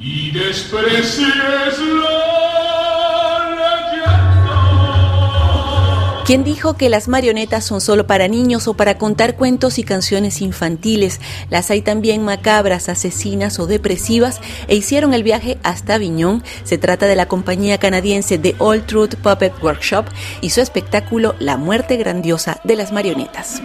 y desprecies la ¿Quién dijo que las marionetas son solo para niños o para contar cuentos y canciones infantiles? Las hay también macabras, asesinas o depresivas e hicieron el viaje hasta Aviñón. Se trata de la compañía canadiense The Old Truth Puppet Workshop y su espectáculo La muerte grandiosa de las marionetas.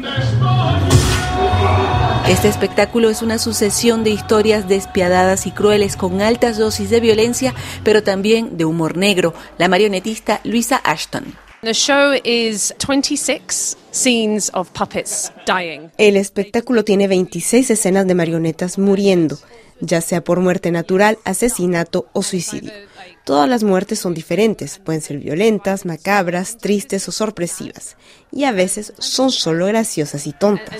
Este espectáculo es una sucesión de historias despiadadas y crueles con altas dosis de violencia, pero también de humor negro. La marionetista Luisa Ashton. El espectáculo tiene 26 escenas de marionetas muriendo, ya sea por muerte natural, asesinato o suicidio. Todas las muertes son diferentes, pueden ser violentas, macabras, tristes o sorpresivas, y a veces son solo graciosas y tontas.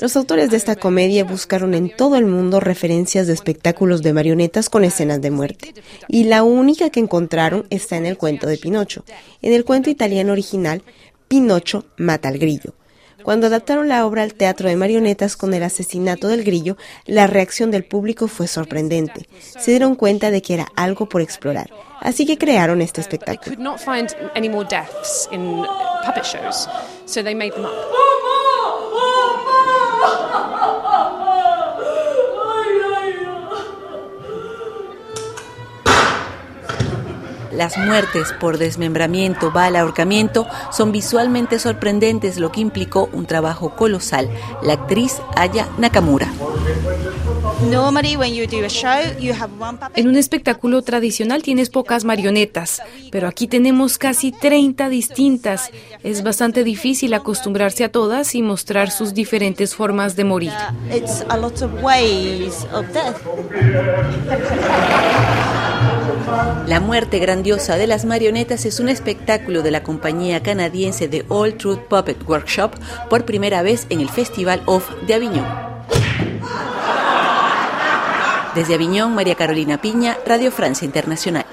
Los autores de esta comedia buscaron en todo el mundo referencias de espectáculos de marionetas con escenas de muerte, y la única que encontraron está en el cuento de Pinocho. En el cuento italiano original, Pinocho mata al grillo. Cuando adaptaron la obra al teatro de marionetas con el asesinato del grillo, la reacción del público fue sorprendente. Se dieron cuenta de que era algo por explorar, así que crearon este espectáculo. Las muertes por desmembramiento, bala, ahorcamiento son visualmente sorprendentes, lo que implicó un trabajo colosal. La actriz Aya Nakamura. En un espectáculo tradicional tienes pocas marionetas, pero aquí tenemos casi 30 distintas. Es bastante difícil acostumbrarse a todas y mostrar sus diferentes formas de morir. La muerte grandiosa de las marionetas es un espectáculo de la compañía canadiense de All Truth Puppet Workshop por primera vez en el Festival of de Aviñón. Desde Aviñón, María Carolina Piña, Radio Francia Internacional.